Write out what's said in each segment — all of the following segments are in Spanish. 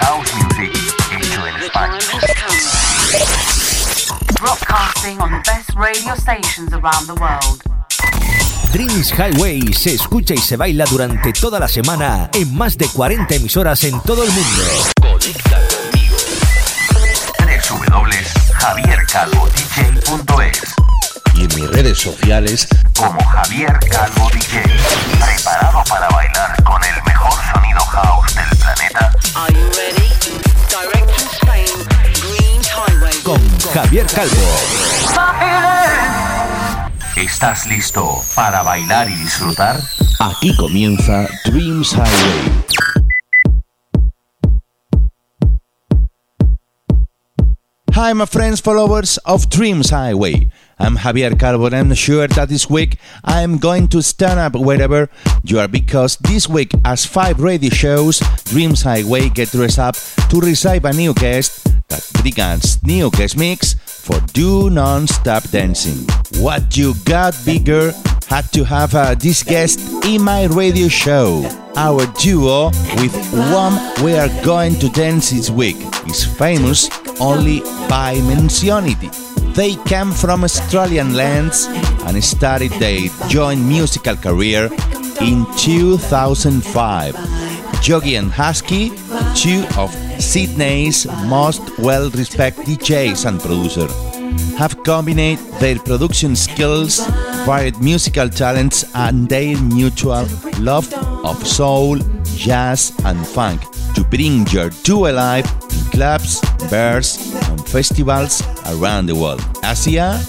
house music hecho en España. broadcasting on the best radio stations around the world. Dreams Highway se escucha y se baila durante toda la semana en más de 40 emisoras en todo el mundo. Conecta conmigo. www.javiercalvodj.es y en mis redes sociales como Javier Calvo DJ. Preparado para bailar Are you ready? Direct from Spain, Dreams Highway. Con Javier Calvo. ¿Estás listo para bailar y disfrutar? aquí comienza Dreams Highway. Hi, my friends, followers of Dreams Highway. I'm Javier Calvo, and I'm sure that this week I'm going to stand up wherever you are because this week, as five radio shows, Dreams Highway get dressed up to receive a new guest that brings new guest mix for Do Non-Stop Dancing. What you got bigger had to have uh, this guest in my radio show. Our duo with whom we are going to dance this week is famous only by mentionity. They came from Australian lands and started their joint musical career in 2005. Yogi and Husky, two of Sydney's most well respected DJs and producers, have combined their production skills, varied musical talents, and their mutual love of soul, jazz, and funk to bring your duo alive in clubs, bars, and festivals around the world. Asia,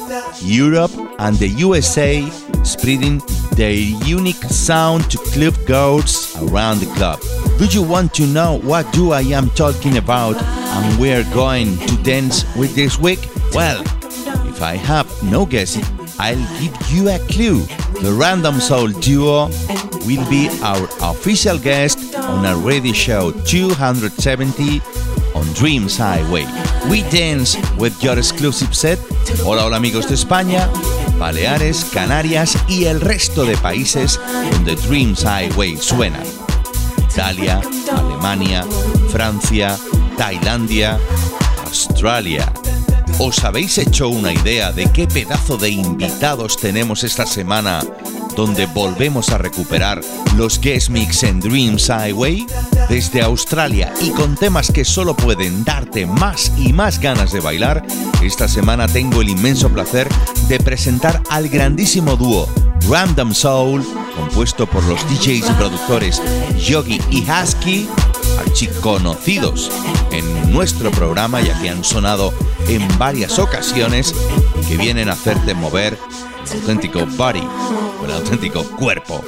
Europe, and the USA, spreading their unique sound to club around the club. Do you want to know what do I am talking about and we're going to dance with this week? Well, if I have no guess, I'll give you a clue. The Random Soul Duo will be our official guest on our radio show 270 on Dreams Highway. We dance with your exclusive set. Hola, hola amigos de España, Baleares, Canarias y el resto de países donde Dreams Highway suena. Italia, Alemania, Francia, Tailandia, Australia. ¿Os habéis hecho una idea de qué pedazo de invitados tenemos esta semana donde volvemos a recuperar los guest mix en Dreams Highway? Desde Australia y con temas que solo pueden darte más y más ganas de bailar, esta semana tengo el inmenso placer de presentar al grandísimo dúo Random Soul, compuesto por los DJs y productores Yogi y Husky, archiconocidos en nuestro programa ya que han sonado en varias ocasiones y que vienen a hacerte mover el auténtico body, el auténtico cuerpo.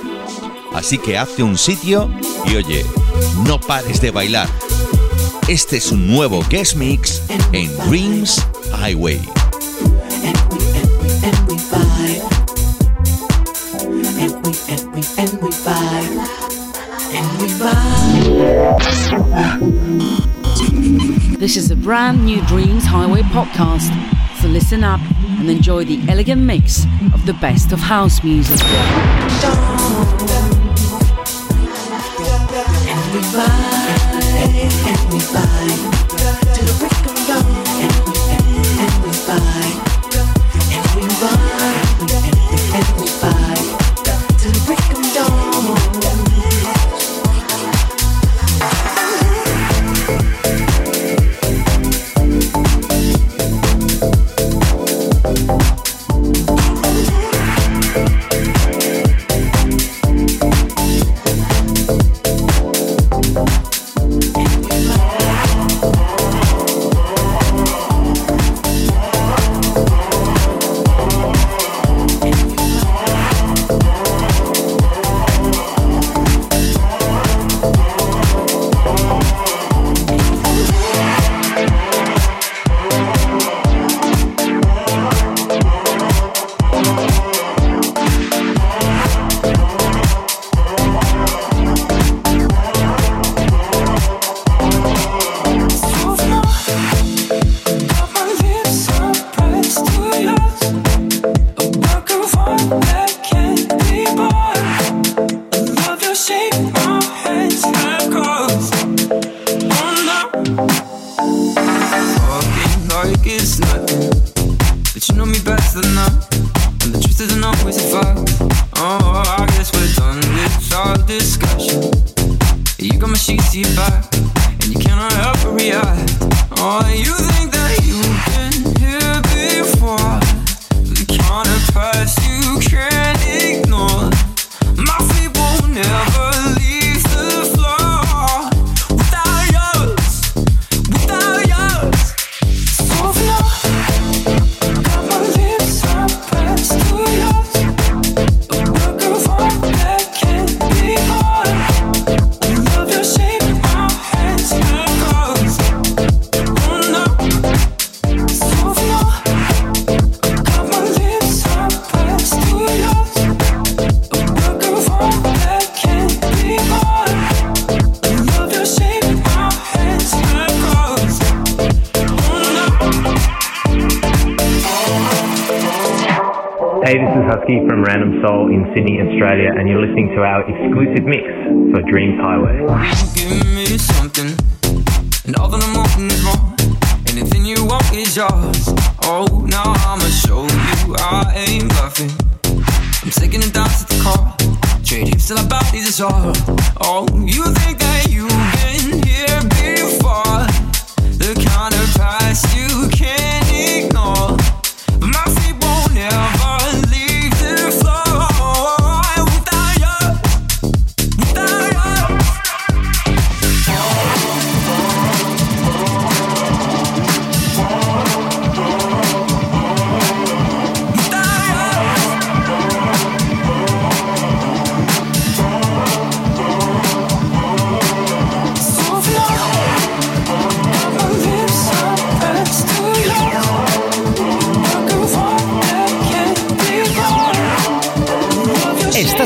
Así que hazte un sitio y oye, no pares de bailar. Este es un nuevo guest mix en Dreams Highway. This is a brand new Dreams Highway podcast. So listen up and enjoy the elegant mix of the best of house music. Everybody, isn't always a fact. Oh, I guess we're done with all discussion. You got my sheets to your back, and you cannot help but react. Oh, you. From Random Soul in Sydney, Australia, and you're listening to our exclusive mix for Dreams Highway.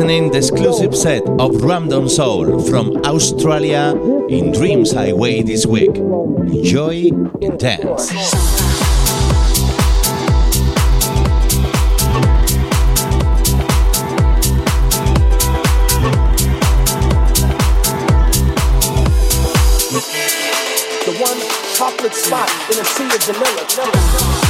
listening the exclusive set of Random Soul from Australia in Dreams Highway this week. Enjoy and dance. The one chocolate spot in a sea of vanilla.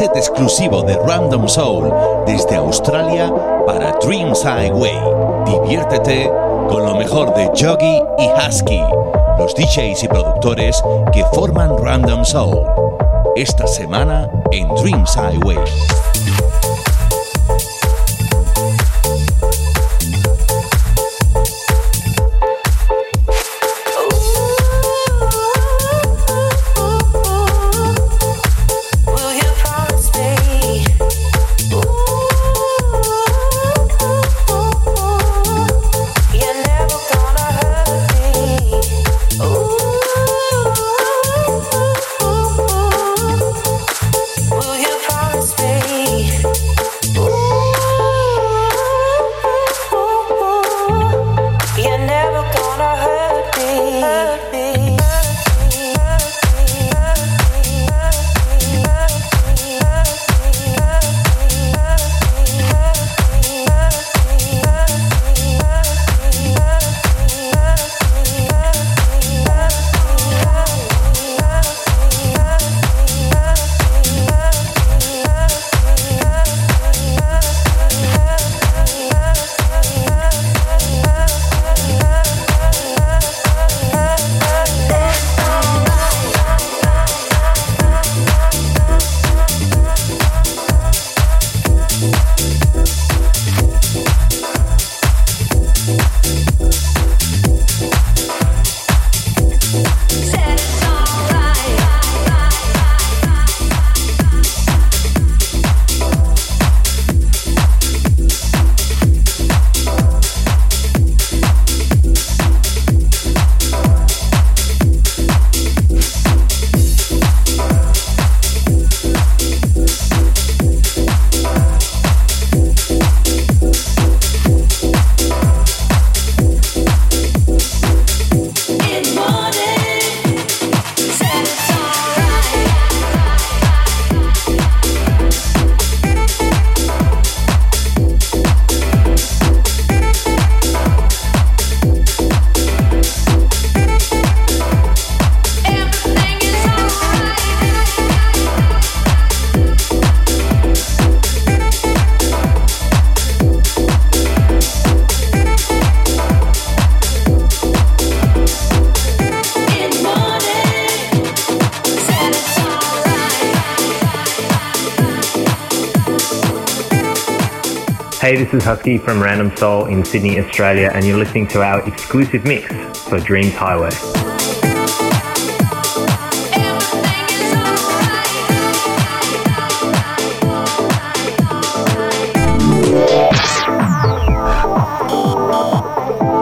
Set exclusivo de Random Soul desde Australia para Dreams Highway. Diviértete con lo mejor de Joggy y Husky, los DJs y productores que forman Random Soul. Esta semana en Dreams Highway. Hey, this is Husky from Random Soul in Sydney, Australia, and you're listening to our exclusive mix for Dreams Highway.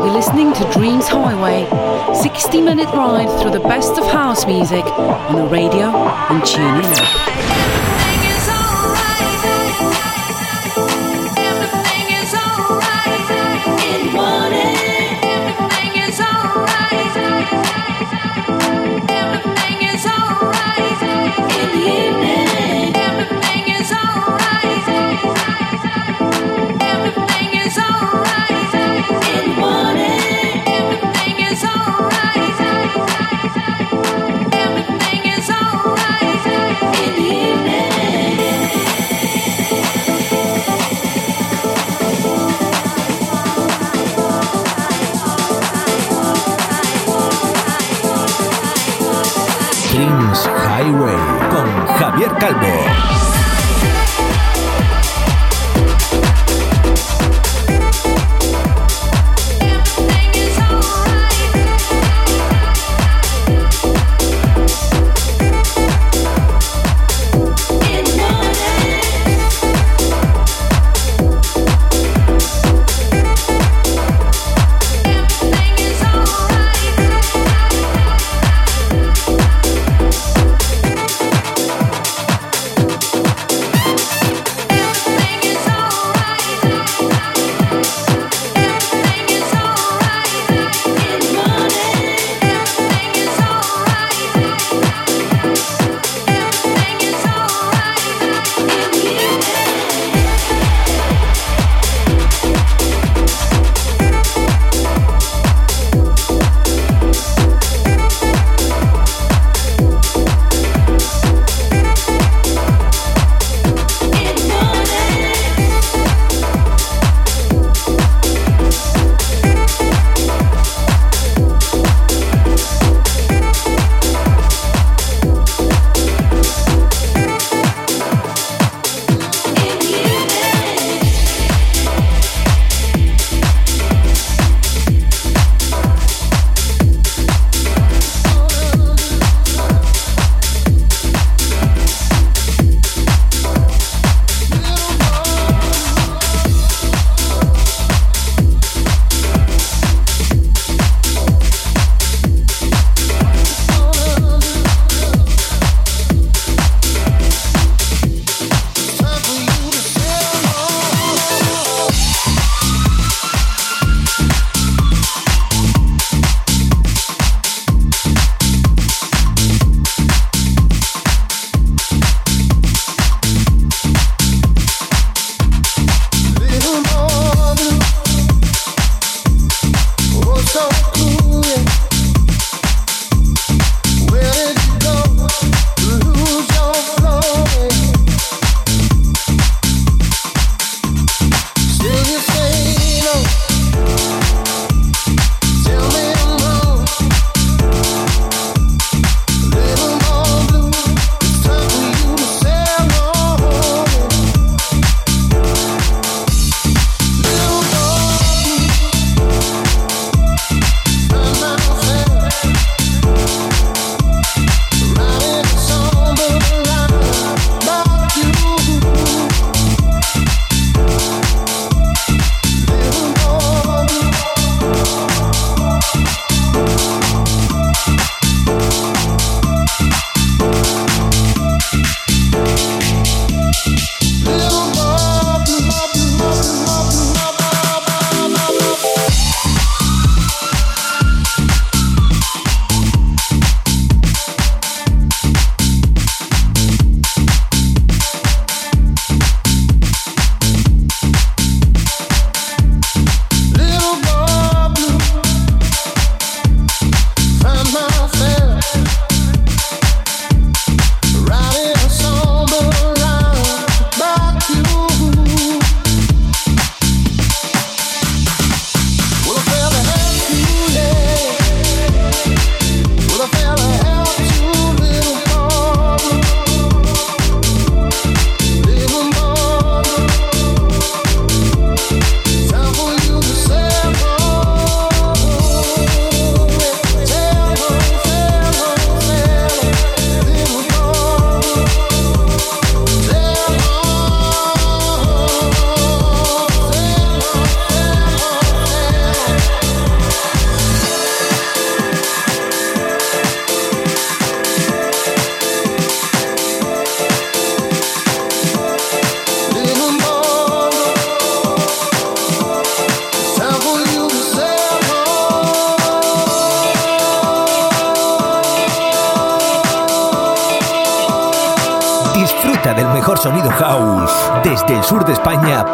You're listening to Dreams Highway, 60 minute ride through the best of house music on the radio and tune app. Calvo.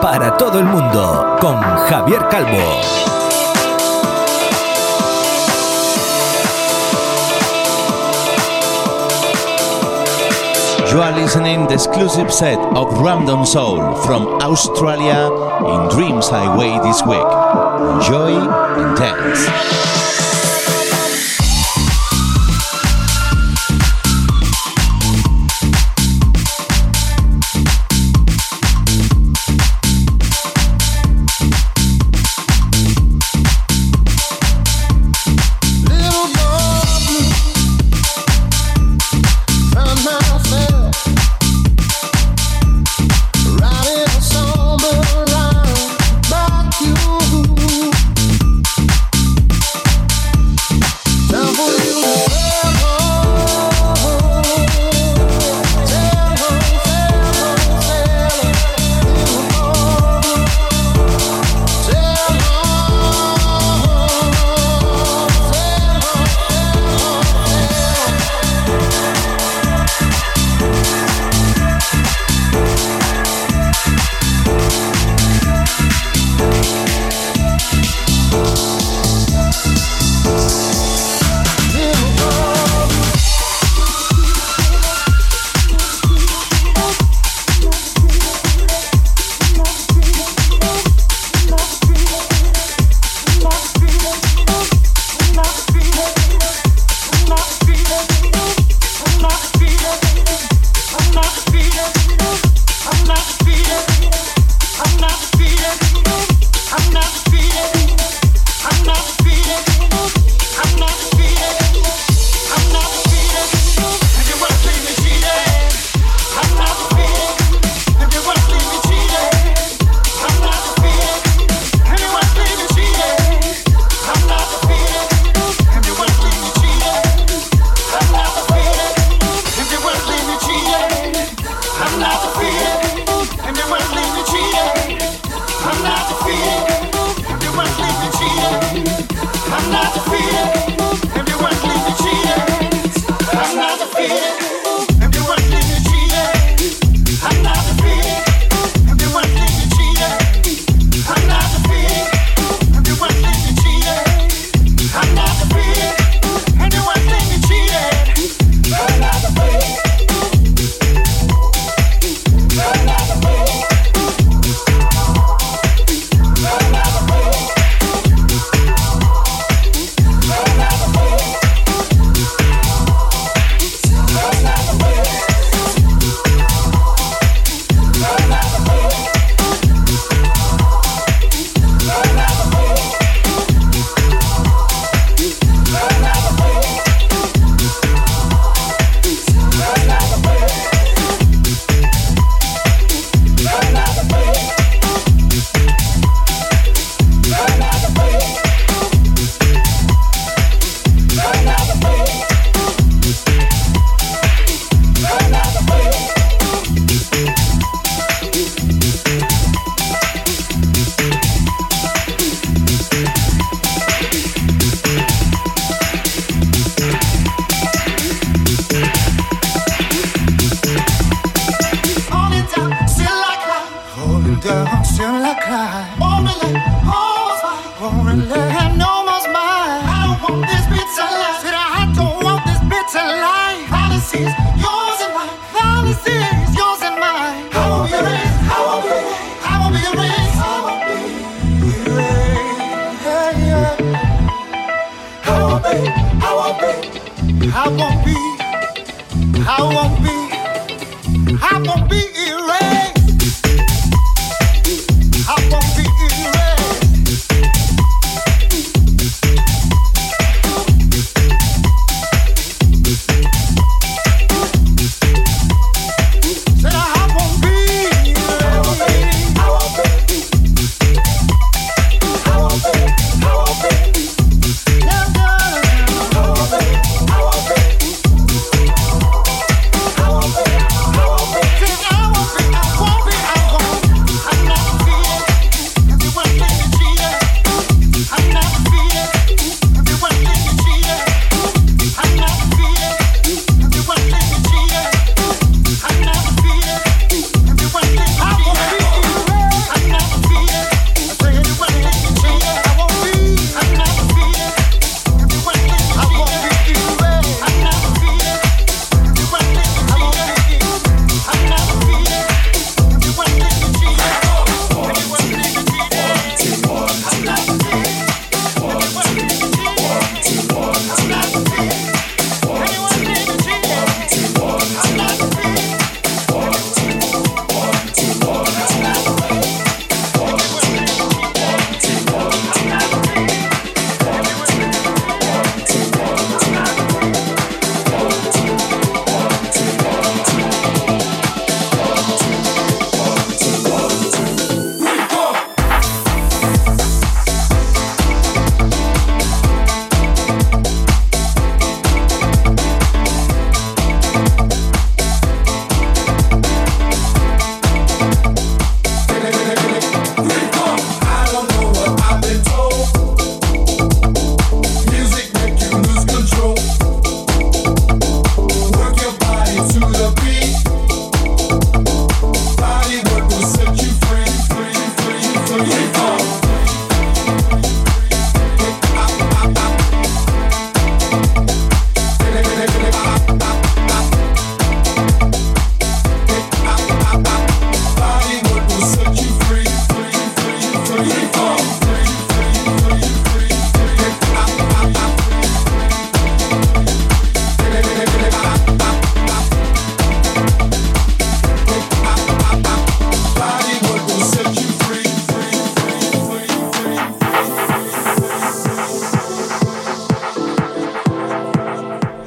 Para todo el mundo con Javier Calvo. You are listening the exclusive set of Random Soul from Australia in Dreams Highway this week. Enjoy and dance.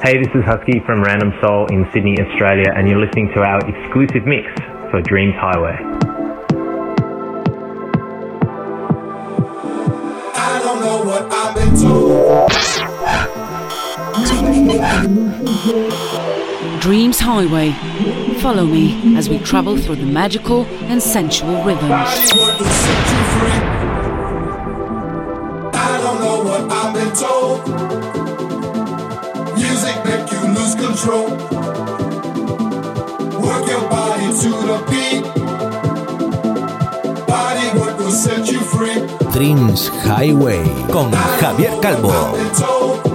Hey, this is Husky from Random Soul in Sydney, Australia, and you're listening to our exclusive mix for Dreams Highway. I don't know what I've been told. Dreams Highway. Follow me as we travel through the magical and sensual rhythms. What will set you free? I don't know what I've been told. Control. Work your body to the beat. Body what will set you free. Dreams Highway con Javier Calvo.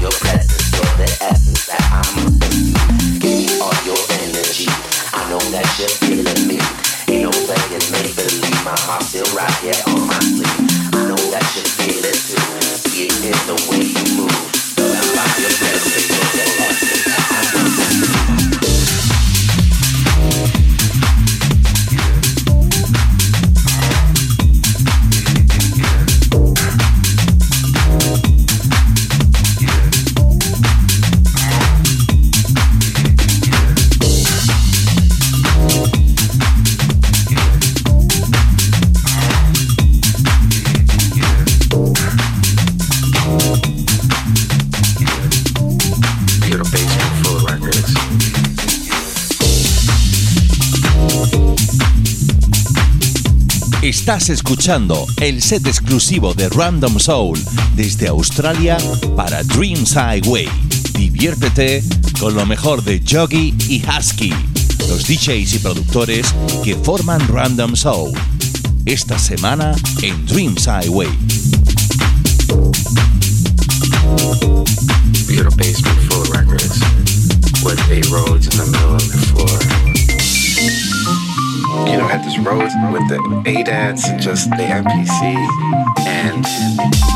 your presence. Estás escuchando el set exclusivo de Random Soul desde Australia para Dreams Highway. Diviértete con lo mejor de Joggy y Husky, los DJs y productores que forman Random Soul. Esta semana en Dreams Highway. Records. you know, had this road with the ADATs and just the MPC. And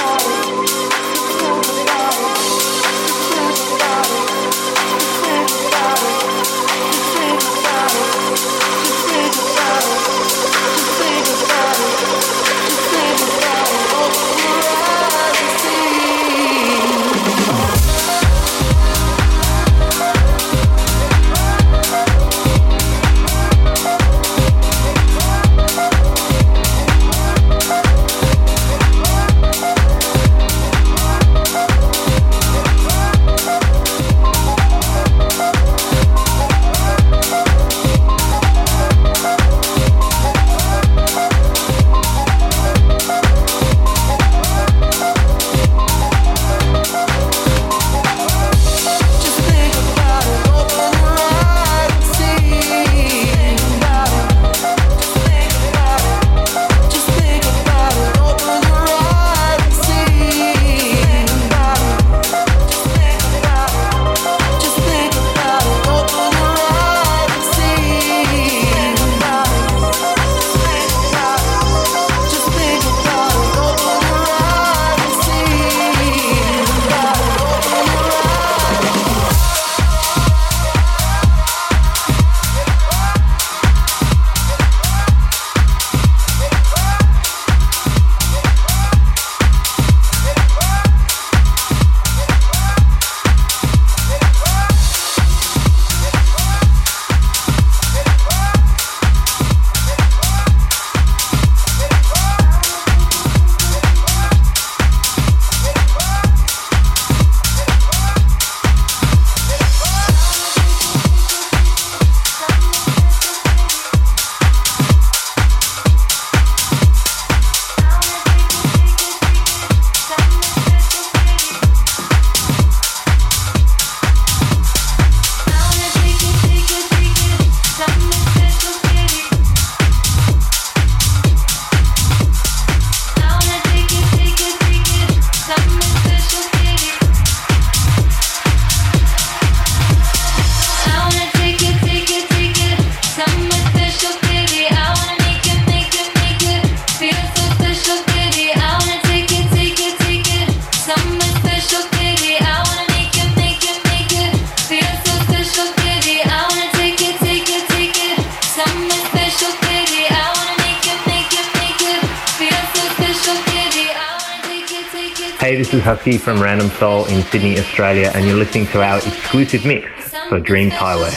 Hey, this is Husky from Random Soul in Sydney, Australia, and you're listening to our exclusive mix for Dreams Highway.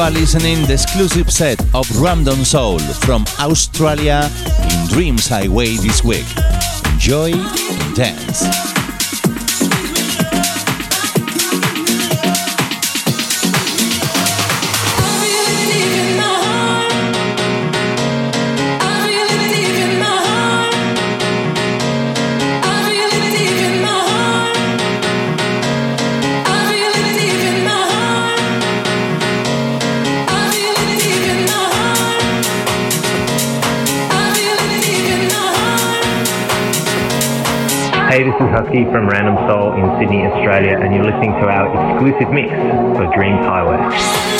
are listening the exclusive set of Random Soul from Australia in Dreams Highway this week. Enjoy and dance. Lipsky from Random Soul in Sydney, Australia, and you're listening to our exclusive mix for Dreams Highway.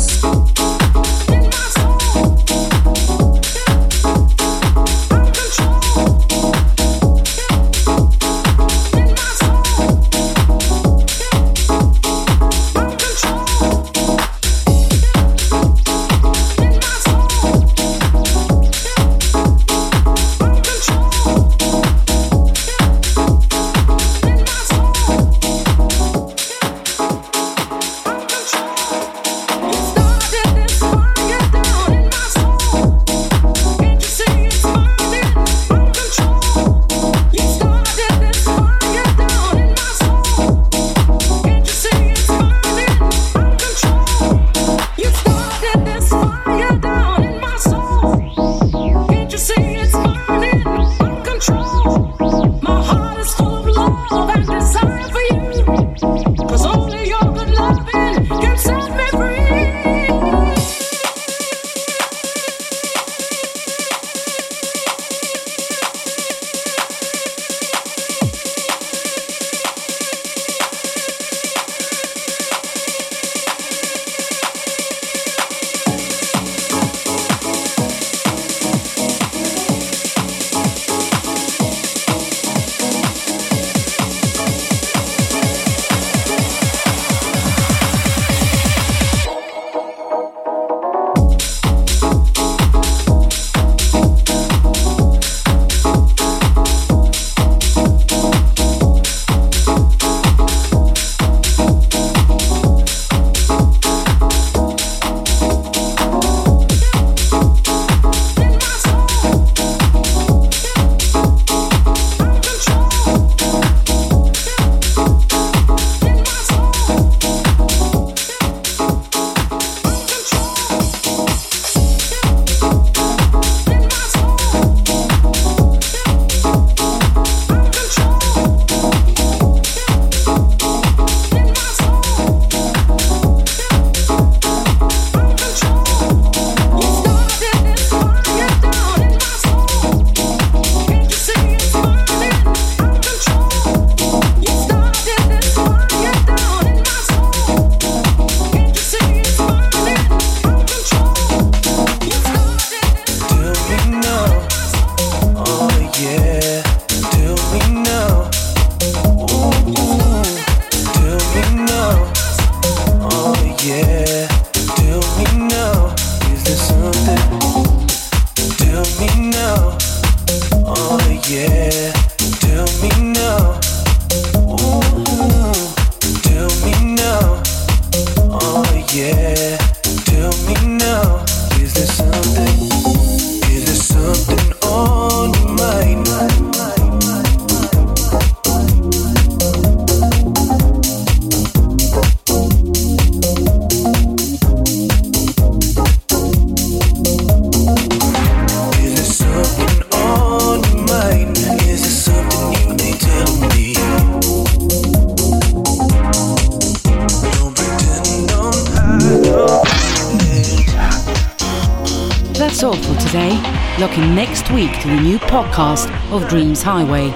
Podcast of Dreams Highway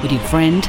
with your friend